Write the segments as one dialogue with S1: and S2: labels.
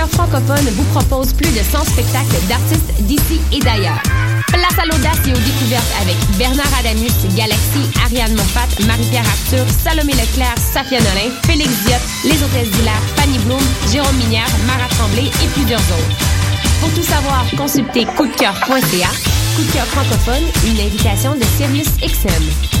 S1: cœur francophone vous propose plus de 100 spectacles d'artistes d'ici et d'ailleurs. Place à l'audace et aux découvertes avec Bernard Adamus, Galaxy, Ariane Moffat, Marie-Pierre Arthur, Salomé Leclerc, Safia Nolin, Félix Diop, Les Hôtesses d'Hilaire, Fanny Bloom, Jérôme Minière, Mara Tremblay et plusieurs autres. Pour tout savoir, consultez coupdecoeur.ca. Coup de cœur francophone, une invitation de Sirius XM.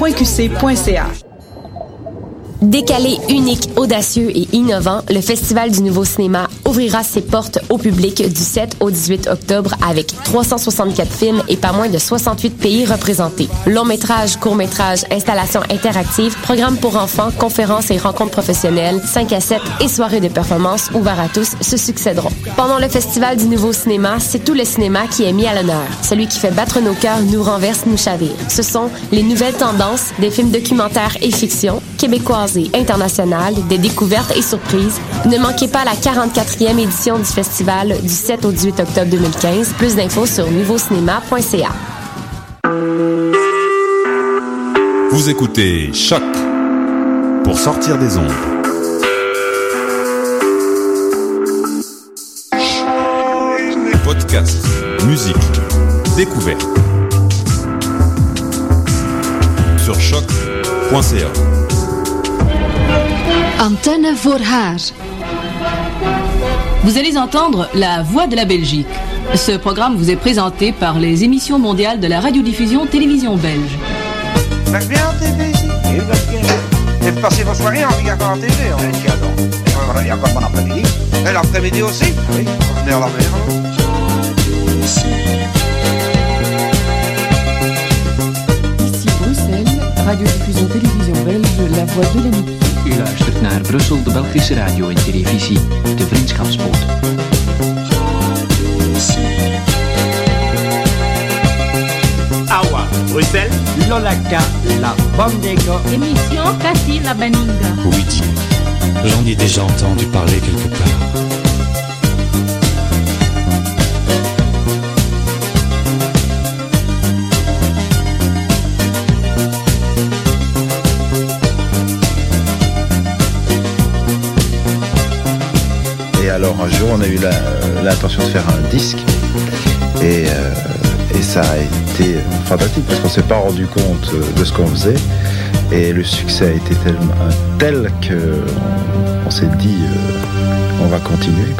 S2: qc.ca.
S1: Décalé, unique, audacieux et innovant, le Festival du Nouveau Cinéma ouvrira ses portes au public du 7 au 18 octobre avec 364 films et pas moins de 68 pays représentés. Long métrage, court métrage, installations interactives, programmes pour enfants, conférences et rencontres professionnelles, 5 à 7 et soirées de performances ouvertes à tous se succéderont. Pendant le Festival du Nouveau Cinéma, c'est tout le cinéma qui est mis à l'honneur. Celui qui fait battre nos cœurs, nous renverse, nous chavire. Ce sont les nouvelles tendances, des films documentaires et fiction, québécoises internationales, des découvertes et surprises. Ne manquez pas la 44e édition du festival du 7 au 18 octobre 2015. Plus d'infos sur nouveaucinéma.ca.
S3: Vous écoutez Choc pour sortir des ondes. Podcast, musique, découverte. Sur choc.ca.
S4: Antenne voor Vous allez entendre La Voix de la Belgique. Ce programme vous est présenté par les émissions mondiales de la radiodiffusion télévision belge.
S5: Vous bien en TV. Et passez vos soirées en regardant la TV hein Oui, tiens donc. Il y a encore bon après-midi. Et l'après-midi aussi Oui, venez à la mer.
S4: Ici Bruxelles, radiodiffusion télévision belge, La Voix de l'Amitié.
S6: U luistert naar Brussel, de Belgische radio en televisie, de Vriendschapspoort.
S7: Awa, Bruxelles, Lolaka, la Bandego.
S8: Émission Cassie la Beninga.
S9: Oui, j'en ai déjà entendu parler quelque part.
S10: Un jour on a eu l'intention de faire un disque et, euh, ça a été fantastique parce qu'on s'est pas rendu compte de ce qu'on faisait et le succès a été tellement tel qu'on on, s'est dit euh, on va continuer.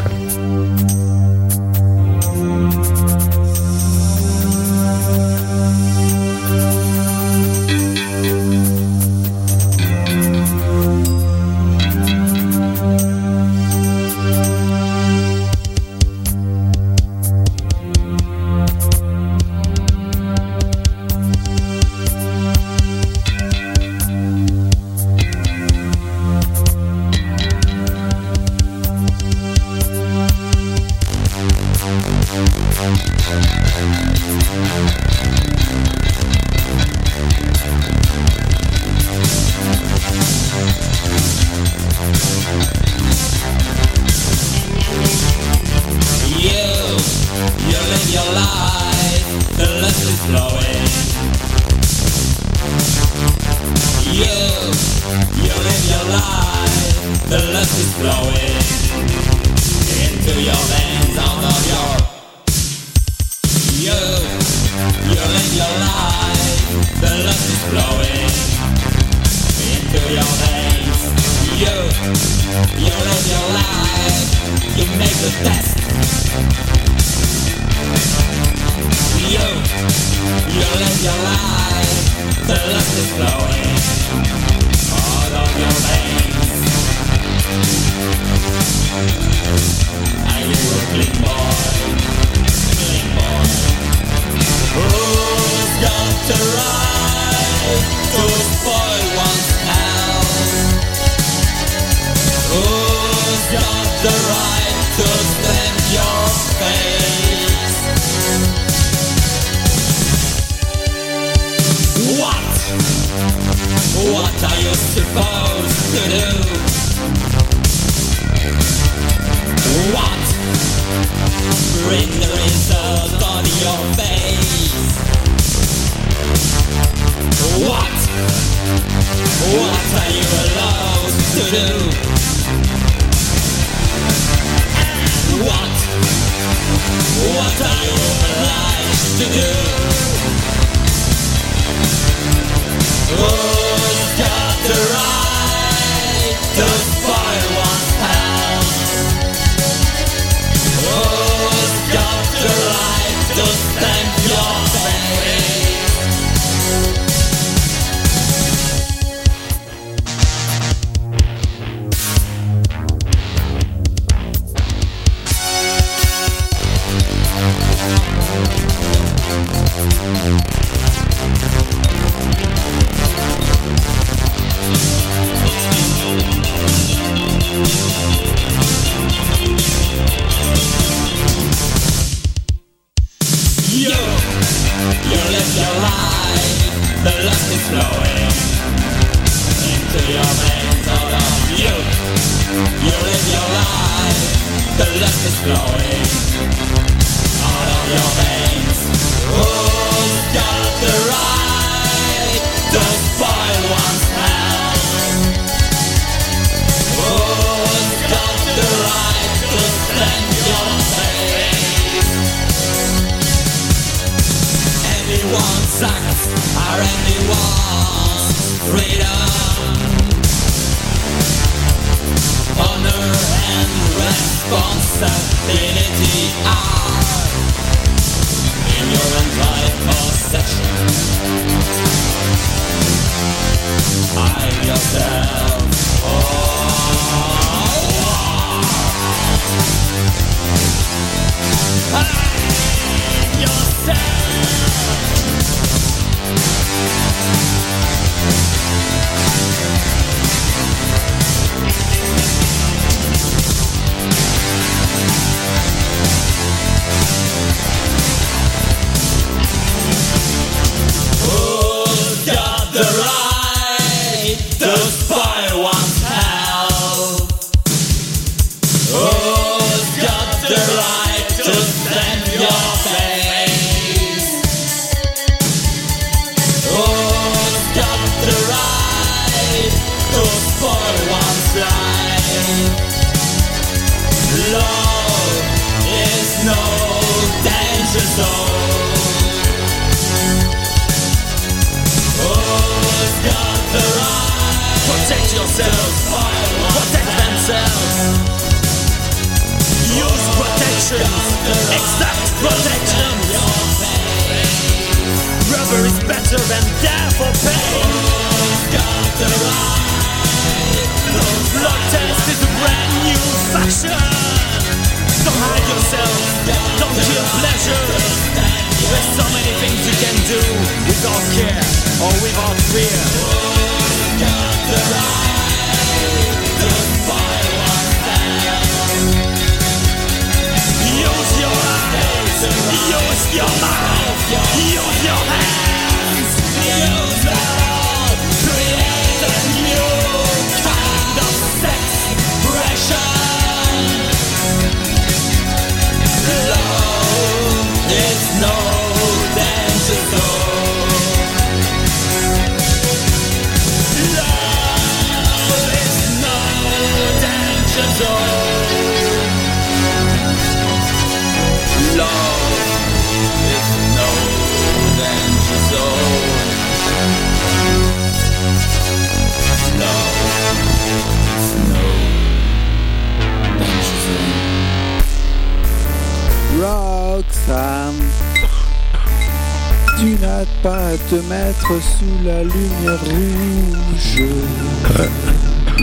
S11: mettre sous la lumière rouge.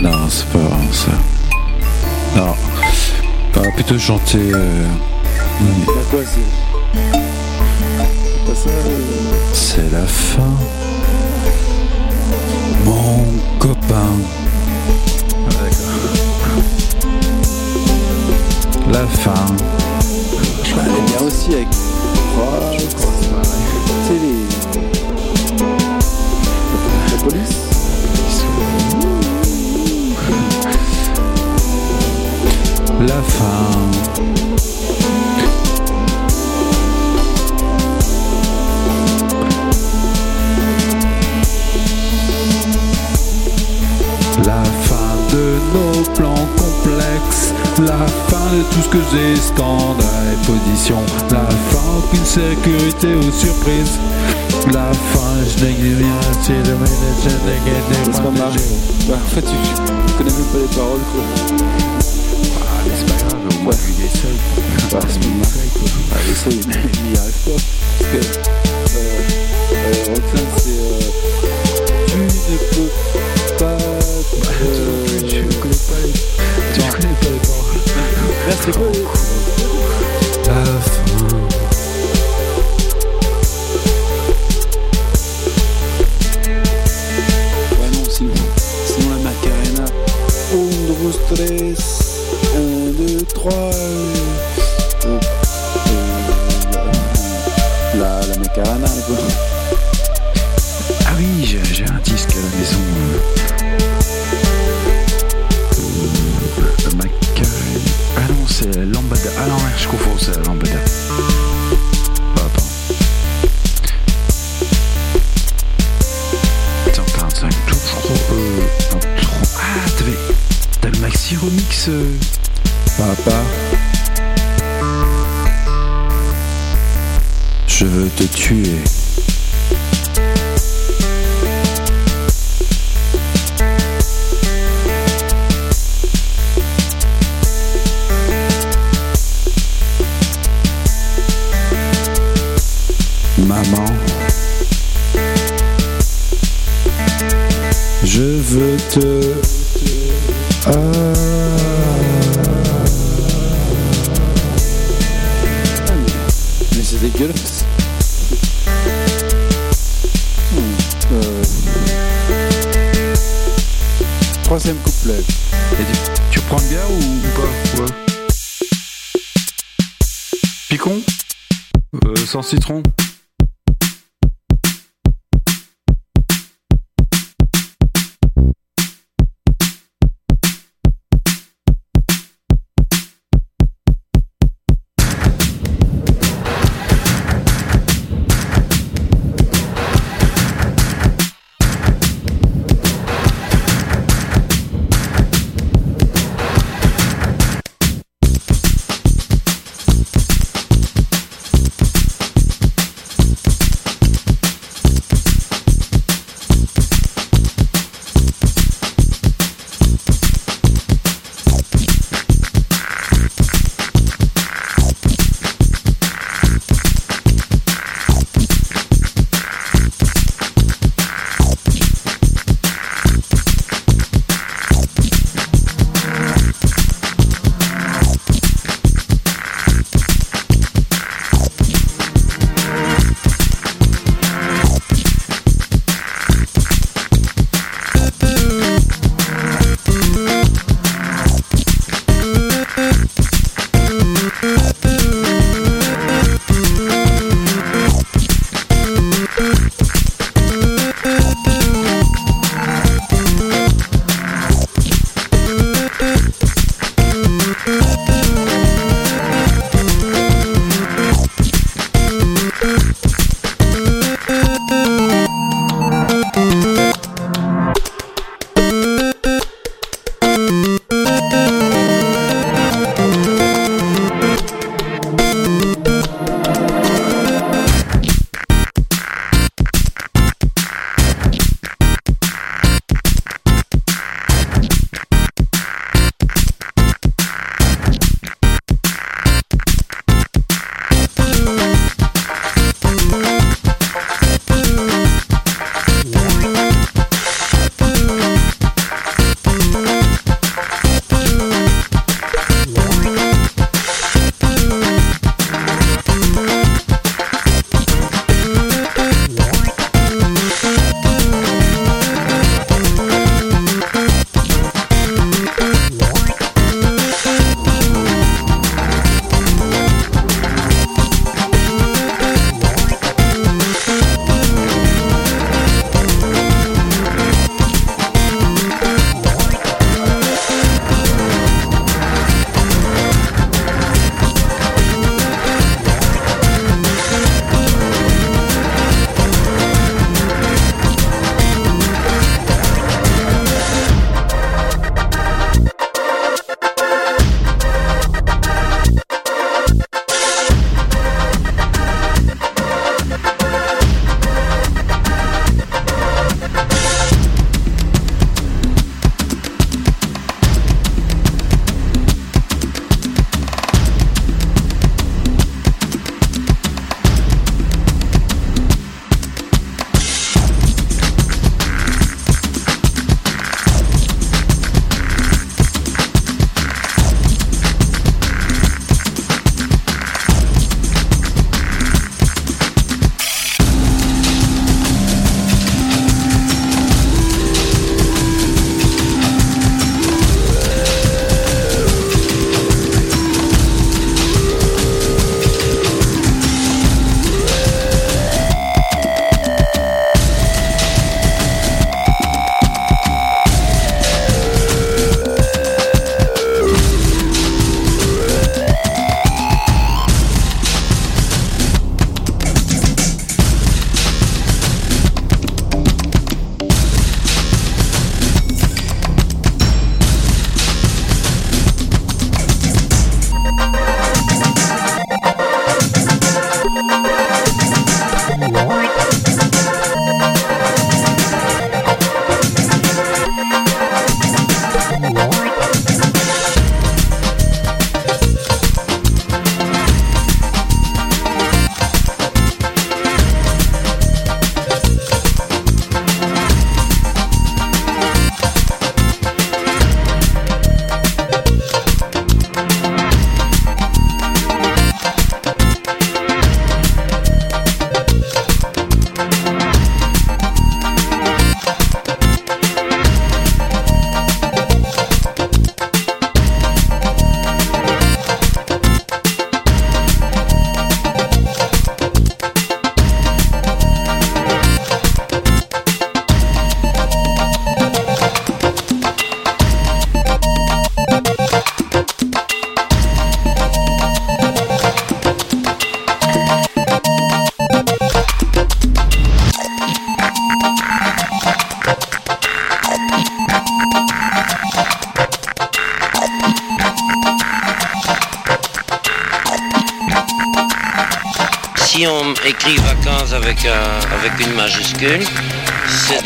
S9: Non, c'est pas ça. Non. On va plutôt chanter. Euh...
S11: C'est.
S9: La fin. Mon copain. La fin.
S11: Je bah, bien aussi avec. Oh, je crois, La
S9: fin. La fin de nos plans complexes, la fin de tout ce que j'ai scandale et position, la fin aucune sécurité ou surprise, la fin je n'ai rien si le ménage
S11: C'est pas marrant. Bah, en fait, tu connais même pas les paroles, quoi.
S9: Ah moins il essaye.
S11: Bah. Ah, essaye, mais il n'y arrive pas. Parce que. Euh, euh, Roxane, c'est. Euh, tu ne peux pas. Euh,
S9: Tu connais pas les, tu connais pas les paroles.
S11: Là, c'est quoi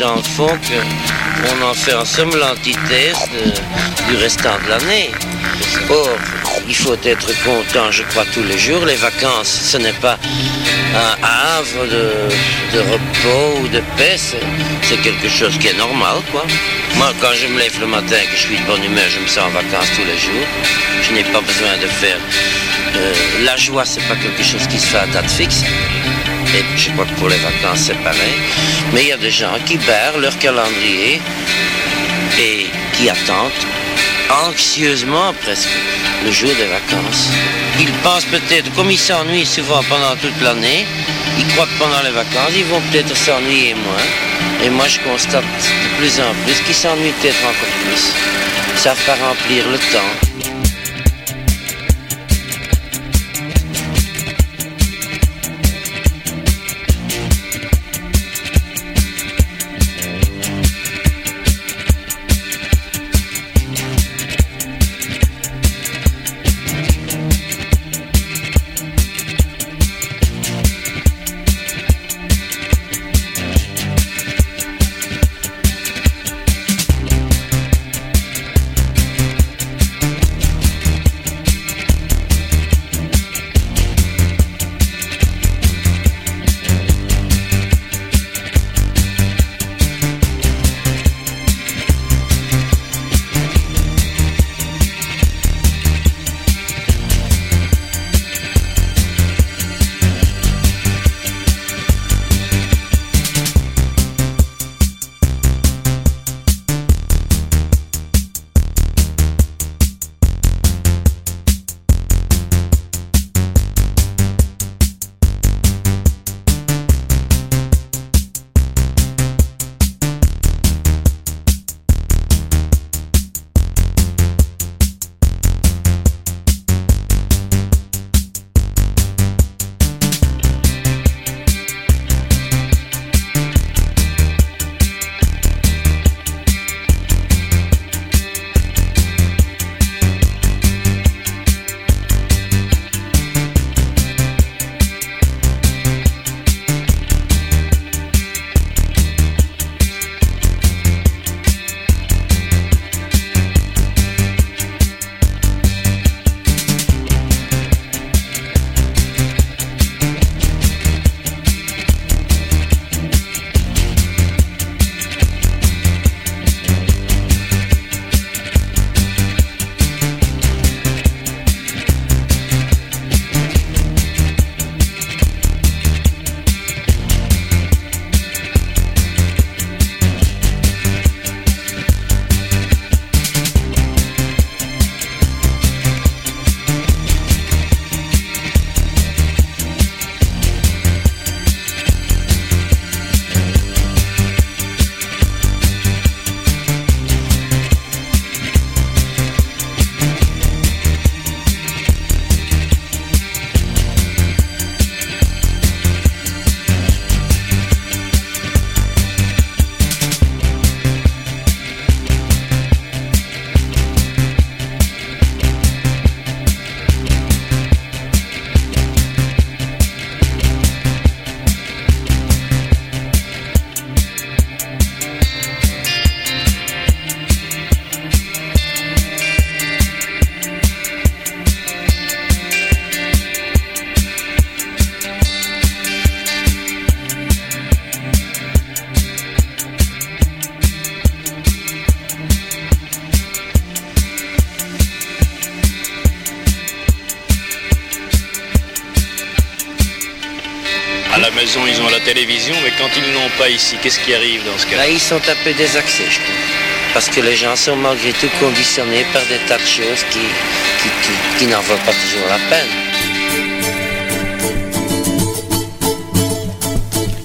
S12: dans le fond qu'on en fait en somme l'antithèse du restant de l'année. Or, il faut être content, je crois, tous les jours. Les vacances, ce n'est pas un havre de, repos ou de paix, c'est quelque chose qui est normal, quoi. Moi, quand je me lève le matin et que je suis de bonne humeur, je me sens en vacances tous les jours. Je n'ai pas besoin de faire... euh, la joie, c'est pas quelque chose qui se fait à date fixe. Et je pour les vacances, pareil. Mais il y a des gens qui barrent leur calendrier et qui attendent anxieusement presque le jour des vacances. Ils pensent peut-être, comme ils s'ennuient souvent pendant toute l'année, ils croient que pendant les vacances, ils vont peut-être s'ennuyer moins. Et moi, je constate de plus en plus qu'ils s'ennuient peut-être encore plus. Ils savent pas remplir le temps.
S13: Quand ils ne l'ont pas ici, qu'est-ce qui arrive dans ce cas
S12: Là, ils sont un peu désaxés, je trouve. Parce que les gens sont malgré tout conditionnés par des tas de choses qui, qui, qui- qui n'en valent pas toujours la peine.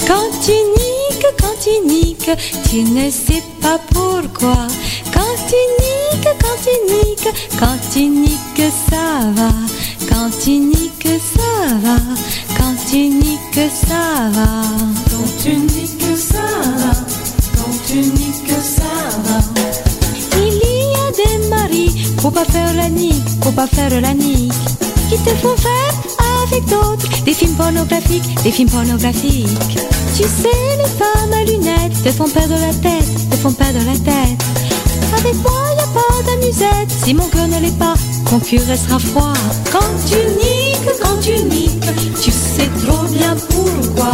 S14: Quand tu niques, quand tu niques, tu ne sais pas pourquoi. Quand tu niques, quand tu niques, quand tu niques, ça va. Quand tu niques, ça va. Quand tu niques, ça va. Quand tu niques, ça va. Quand tu niques, ça va. Il y a des maris, faut pas faire la nique, faut pas faire la nique, qui te font faire avec d'autres, des films pornographiques, des films pornographiques. Tu sais, les femmes à lunettes te font perdre la tête, te font perdre la tête. Avec moi, y a pas d'amusette, si mon cœur ne l'est pas, mon cul restera froid. Quand tu quand tu niques, tu sais trop bien pourquoi.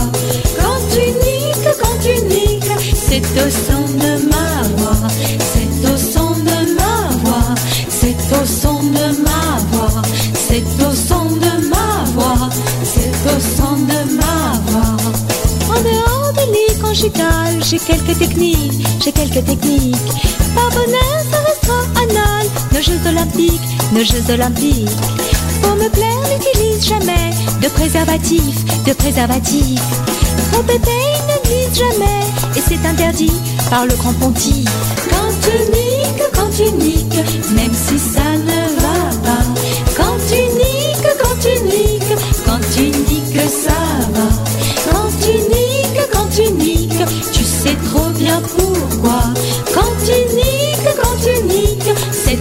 S14: Quand tu niques, quand tu niques, c'est au son de ma voix, c'est au son de ma voix, c'est au son de ma voix, c'est au son de ma voix, c'est au son de ma voix. En dehors du lit conjugal, j'ai quelques techniques, j'ai quelques techniques. Par bonheur, ça restera anal, nageuse olympique, nageuse olympique. Pour me plaire, n'utilise jamais de préservatif, de préservatif. Trop épais, ne glisse jamais, et c'est interdit par le grand pontife. Quand tu niques, quand tu niques, même si ça ne va pas. Quand tu niques, quand tu niques, quand tu niques, ça va. Quand tu niques, quand tu niques, tu sais trop bien pourquoi.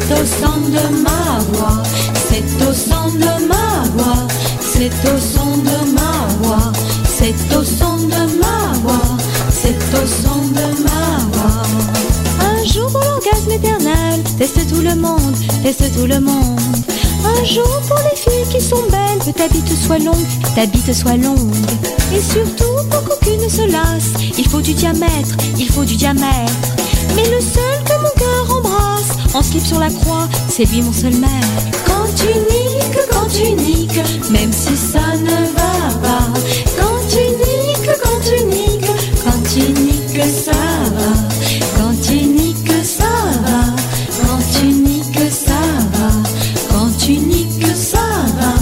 S14: C'est au son de ma voix, c'est au son de ma voix, c'est au son de ma voix, c'est au son de ma voix, c'est au son de ma voix. Un jour pour l'orgasme éternel, teste tout le monde, teste tout le monde. Un jour pour les filles qui sont belles, que ta bite soit longue, ta bite soit longue. Et surtout pour qu'aucune ne se lasse, il faut du diamètre, il faut du diamètre. Mais le seul en slip sur la croix, c'est lui mon seul maître. Quand tu niques, quand tu niques, même si ça ne va pas. Quand tu niques, quand tu niques, quand tu niques, ça va. Quand tu niques, ça va. Quand tu niques, ça va. Quand tu niques, ça va.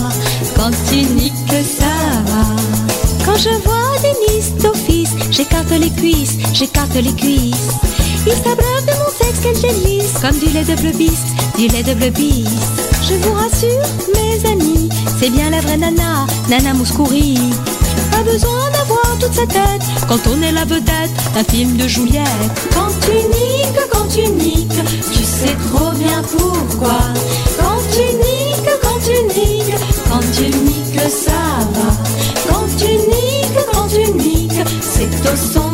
S14: Quand tu niques, ça va. Quand je vois des miss d'office, j'écarte les cuisses, j'écarte les cuisses. Ils s'abreuvent de mon Comme du lait de bleu-bis, du lait de bleu-bis Je vous rassure, mes amis C'est bien la vraie nana, nana Mouskouri. Pas besoin d'avoir toute sa tête Quand on est la vedette d'un film de Juliette. Quand tu niques, quand tu niques Tu sais trop bien pourquoi. Quand tu niques, quand tu niques Quand tu niques, ça va. Quand tu niques, quand tu niques C'est au son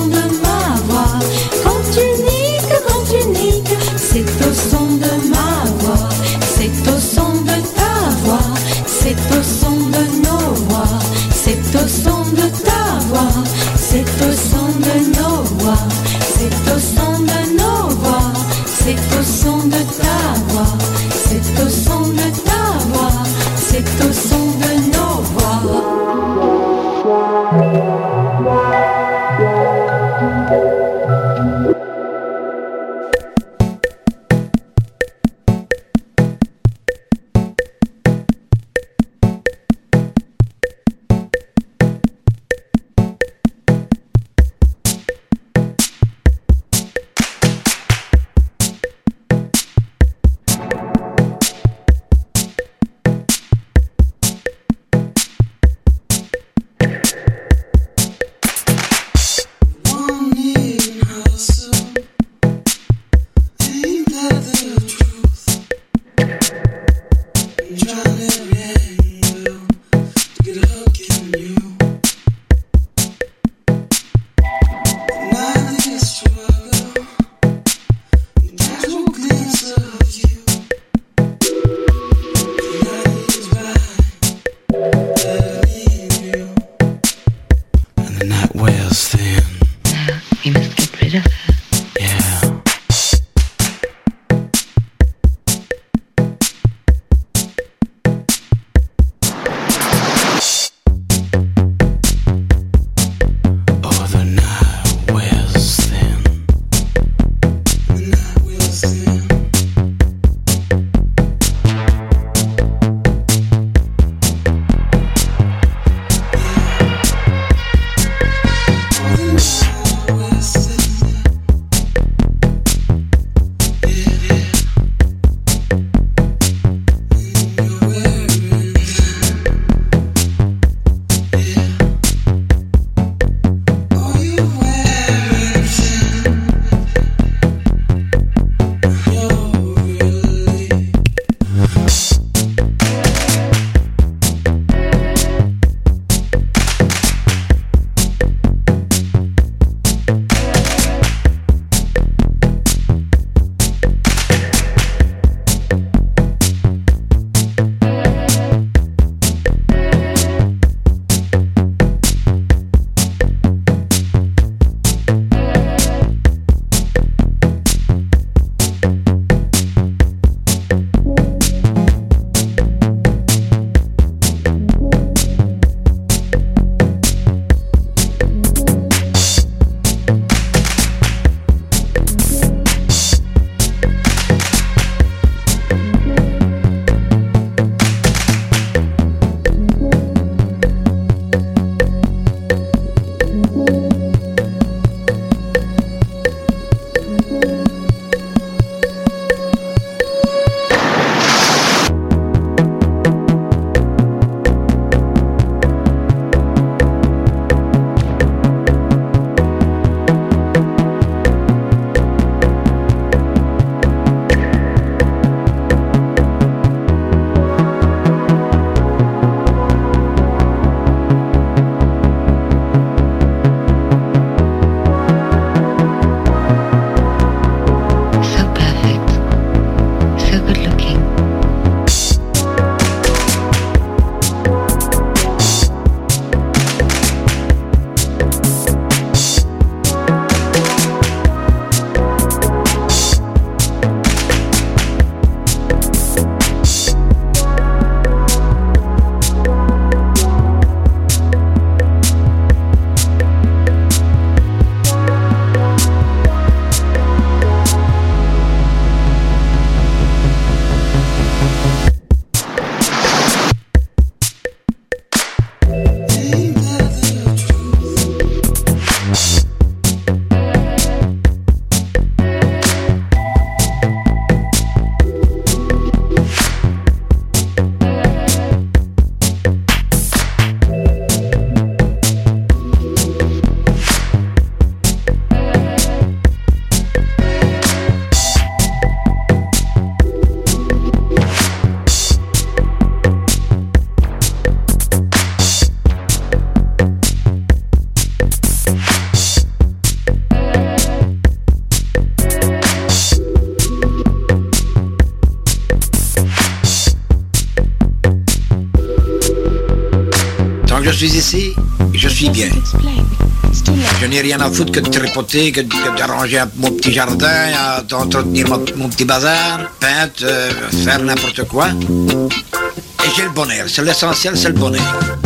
S5: rien à foutre que de tripoter, que, d'arranger mon petit jardin, d'entretenir mon, mon petit bazar, peindre, euh, faire n'importe quoi. Et j'ai le bonheur. C'est l'essentiel, c'est le bonheur.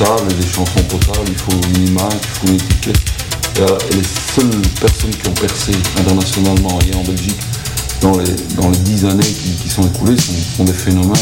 S15: Potable, des chansons potables, il faut une image, il faut une étiquette. Et, euh, et les seules personnes qui ont percé internationalement et en Belgique dans les, dans les dix années qui, sont écoulées sont des phénomènes.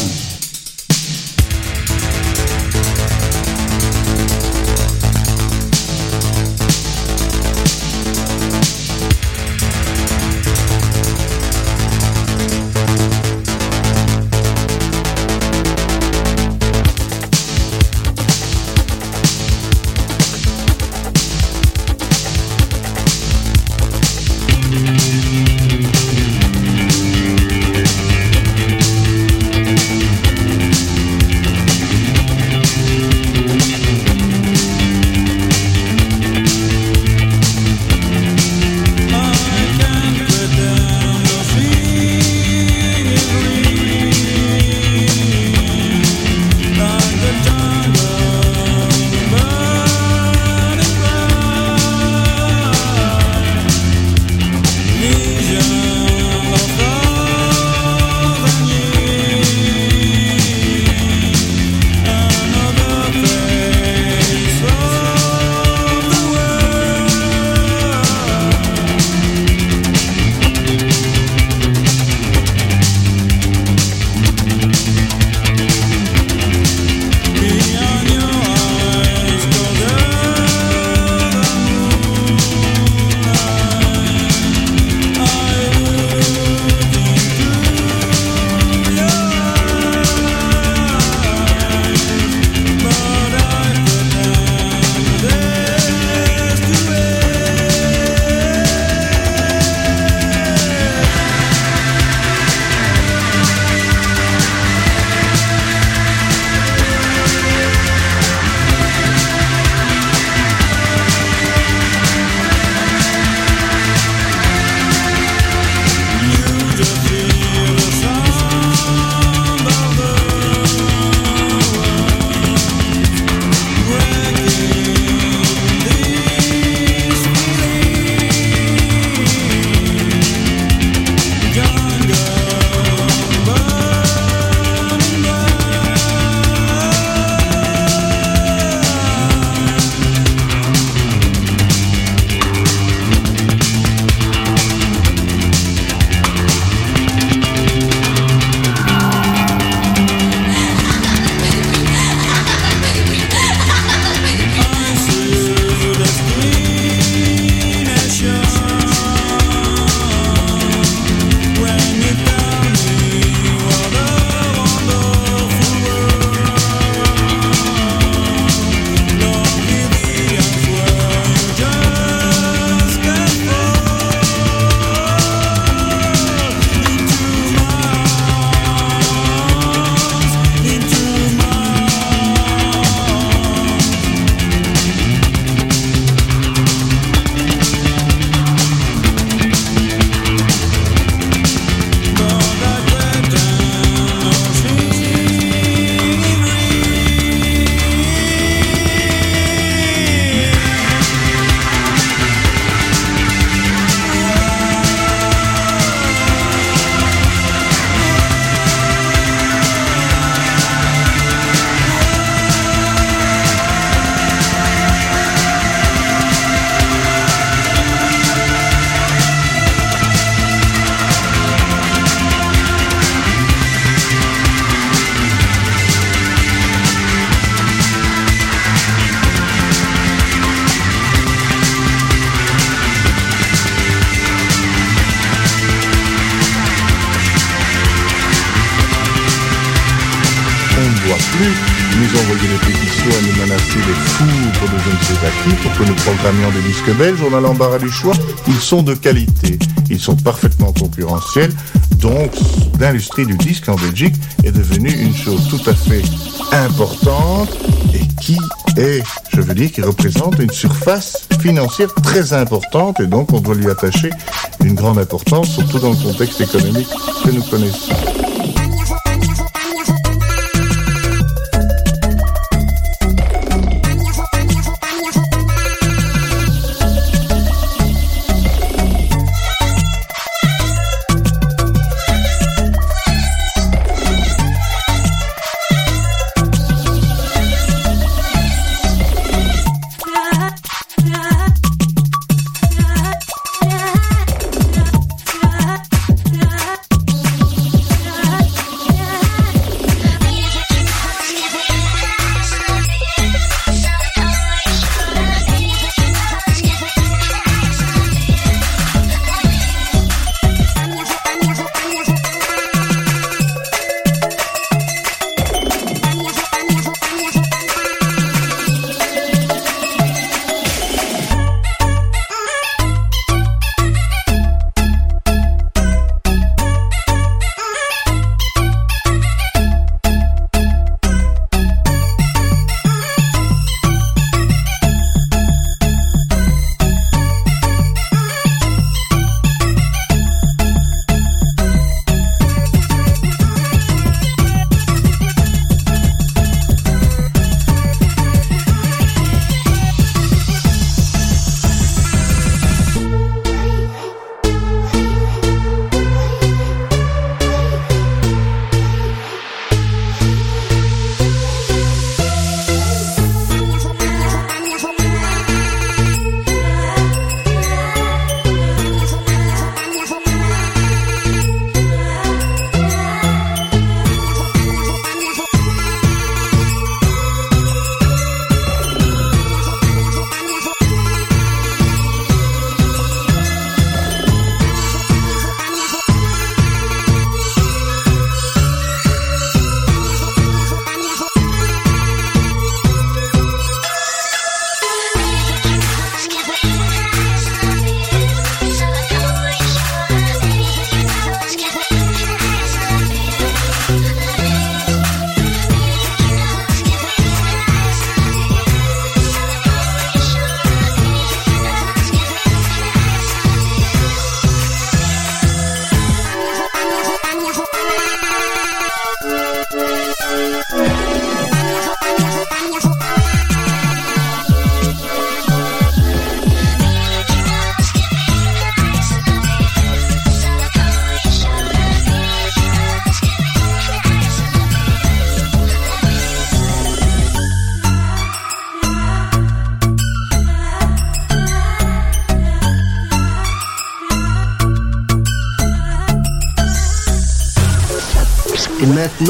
S16: Envoyer des pétitions et nous menacer des foudres de je ne sais pas pour que nous programmions des disques belges. On a l'embarras du choix. Ils sont de qualité. Ils sont parfaitement concurrentiels. Donc, l'industrie du disque en Belgique est devenue une chose tout à fait importante et qui est, je veux dire, qui représente une surface financière très importante et donc on doit lui attacher une grande importance, surtout dans le contexte économique que nous connaissons.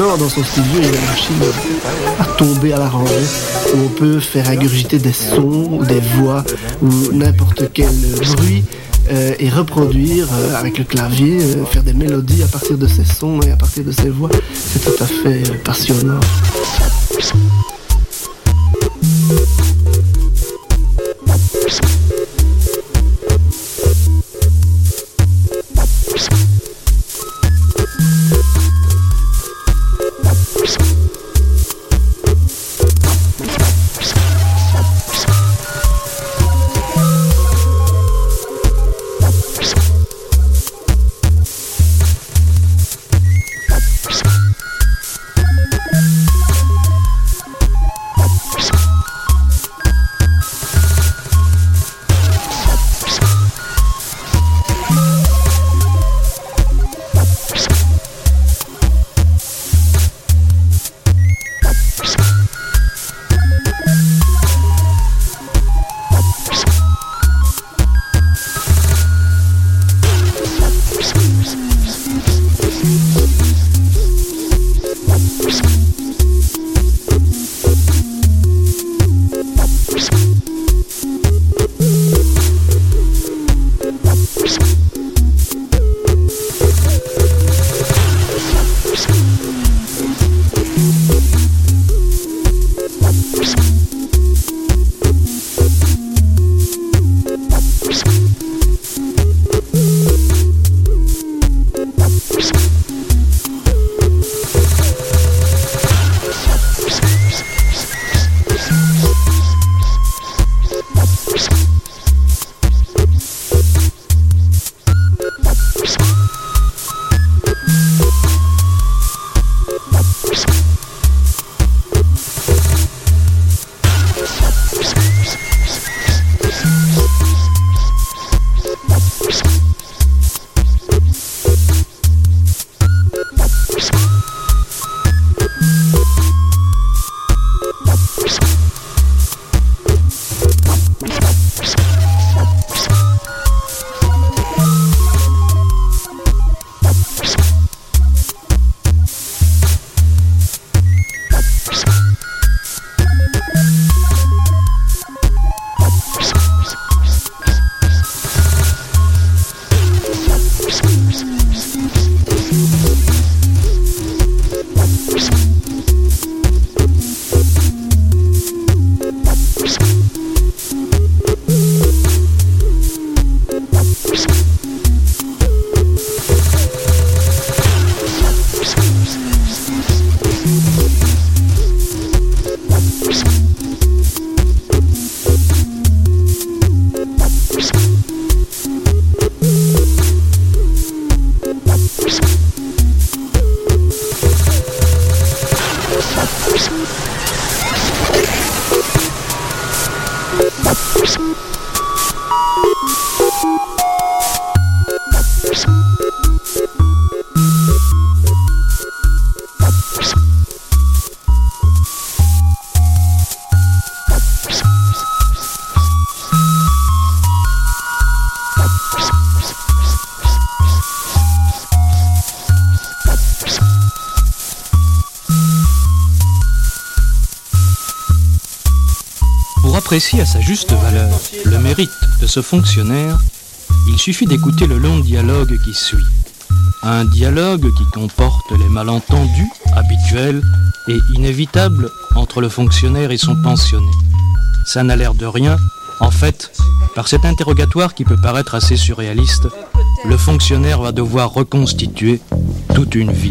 S17: Maintenant, dans son studio, il y a une machine à tomber à la rangée où on peut faire ingurgiter des sons ou des voix ou n'importe quel bruit euh, et reproduire euh, avec le clavier, euh, faire des mélodies à partir de ces sons et à partir de ces voix. C'est tout à fait euh, passionnant.
S18: apprécier à sa juste valeur le mérite de ce fonctionnaire, il suffit d'écouter le long dialogue qui suit. Un dialogue qui comporte les malentendus habituels et inévitables entre le fonctionnaire et son pensionné. Ça n'a l'air de rien. En fait, par cet interrogatoire qui peut paraître assez surréaliste, le fonctionnaire va devoir reconstituer toute une vie.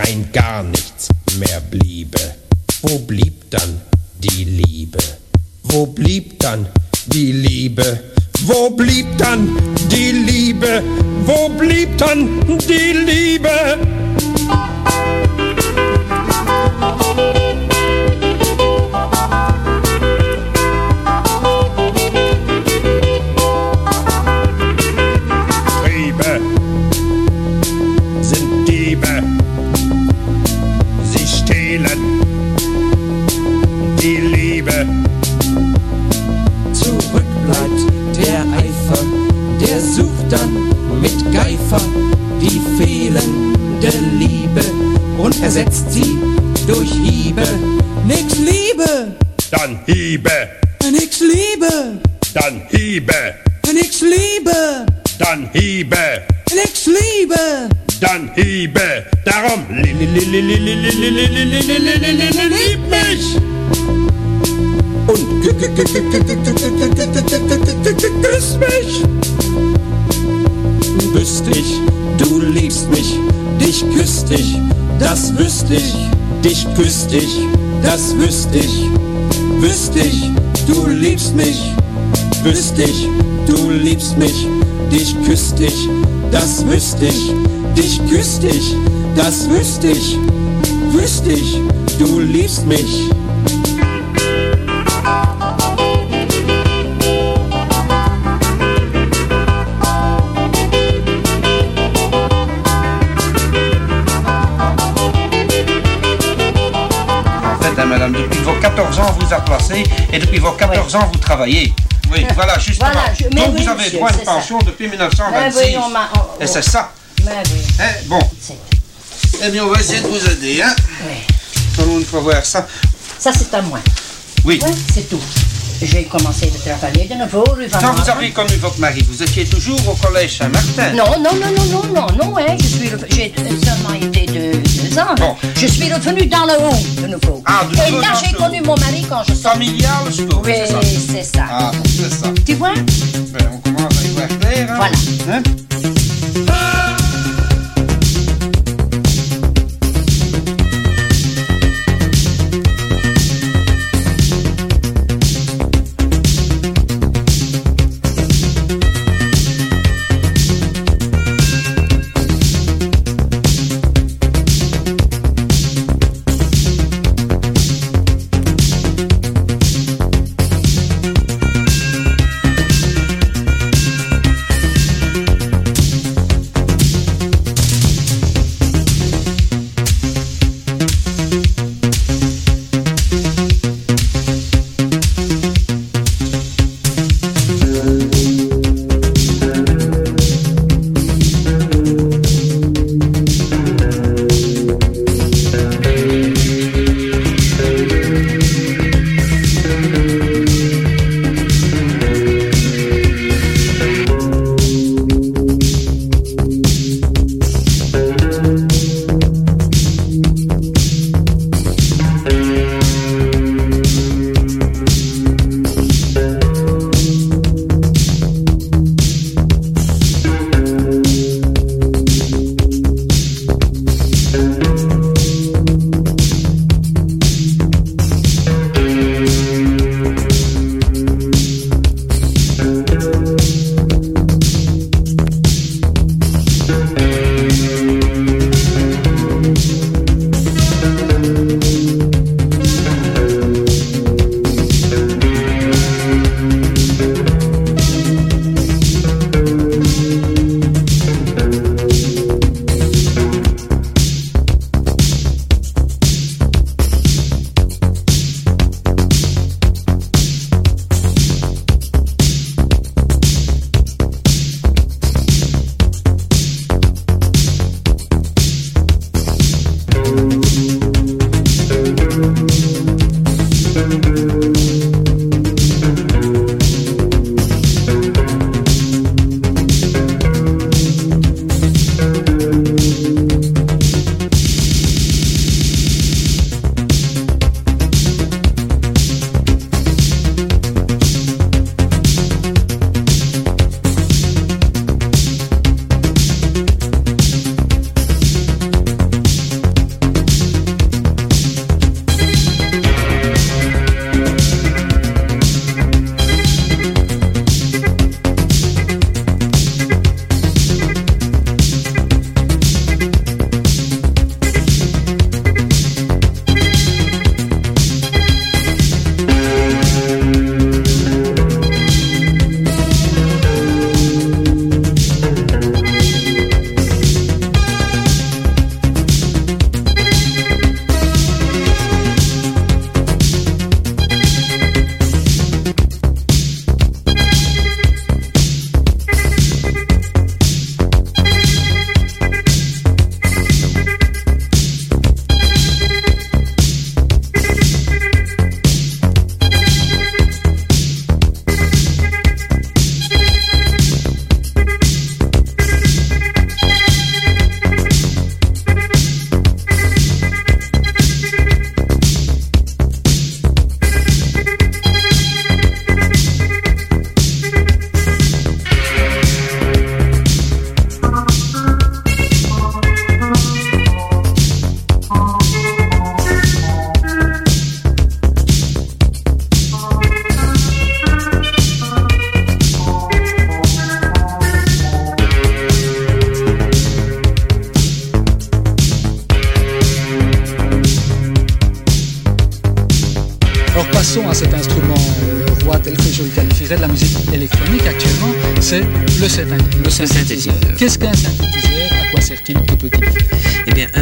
S19: Rein gar nichts mehr bliebe. Wo blieb dann
S20: ich, dich küsst ich, das wüsst ich, wüsst ich, du liebst mich.
S5: Madame, depuis vos 14 ans, vous a placé et depuis vos 14 ans, vous travaillez oui, voilà, justement. Donc vous avez droit à une pension depuis 1926. Et c'est ça.
S21: Mais oui.
S5: eh, bon. Eh bien, on va essayer de vous aider, hein. Tout le monde peut voir ça?
S21: Ça, c'est à moi.
S5: Oui.
S21: c'est tout. J'ai commencé de travailler de nouveau.
S5: Quand vous avez connu votre mari, vous étiez toujours au collège Saint-Martin?
S21: Non, non, non, non, non, non, non, hein. Je suis, j'ai seulement été de je suis revenue dans le haut de nouveau.
S5: Ah,
S21: Et là, j'ai connu mon mari quand je suis.
S5: Familial, je trouve.
S21: Oui,
S5: ah, c'est ça.
S21: Tu vois?
S5: Ben, on commence à y voir clair. Hein.
S21: Voilà.
S5: Hein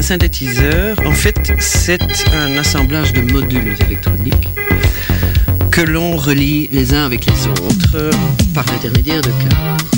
S22: synthétiseur,
S23: en fait, c'est un assemblage de modules électroniques que l'on relie les uns avec les autres par l'intermédiaire de câbles.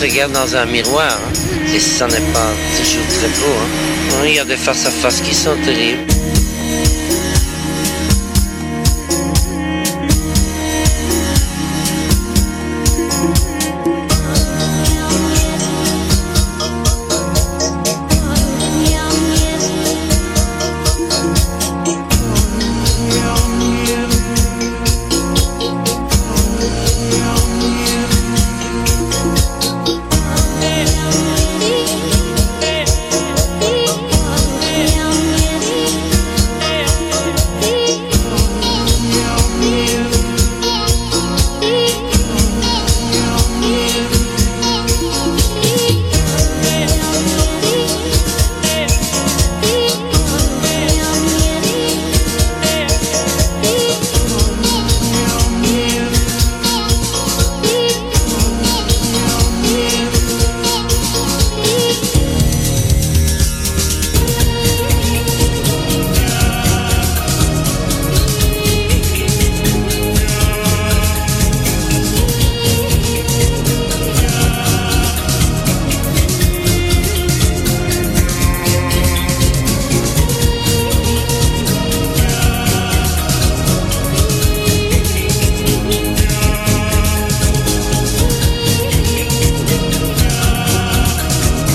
S12: Regarde dans un miroir. hein. Et ça n'est pas toujours très beau. hein. Il y a des face à face qui sont terribles.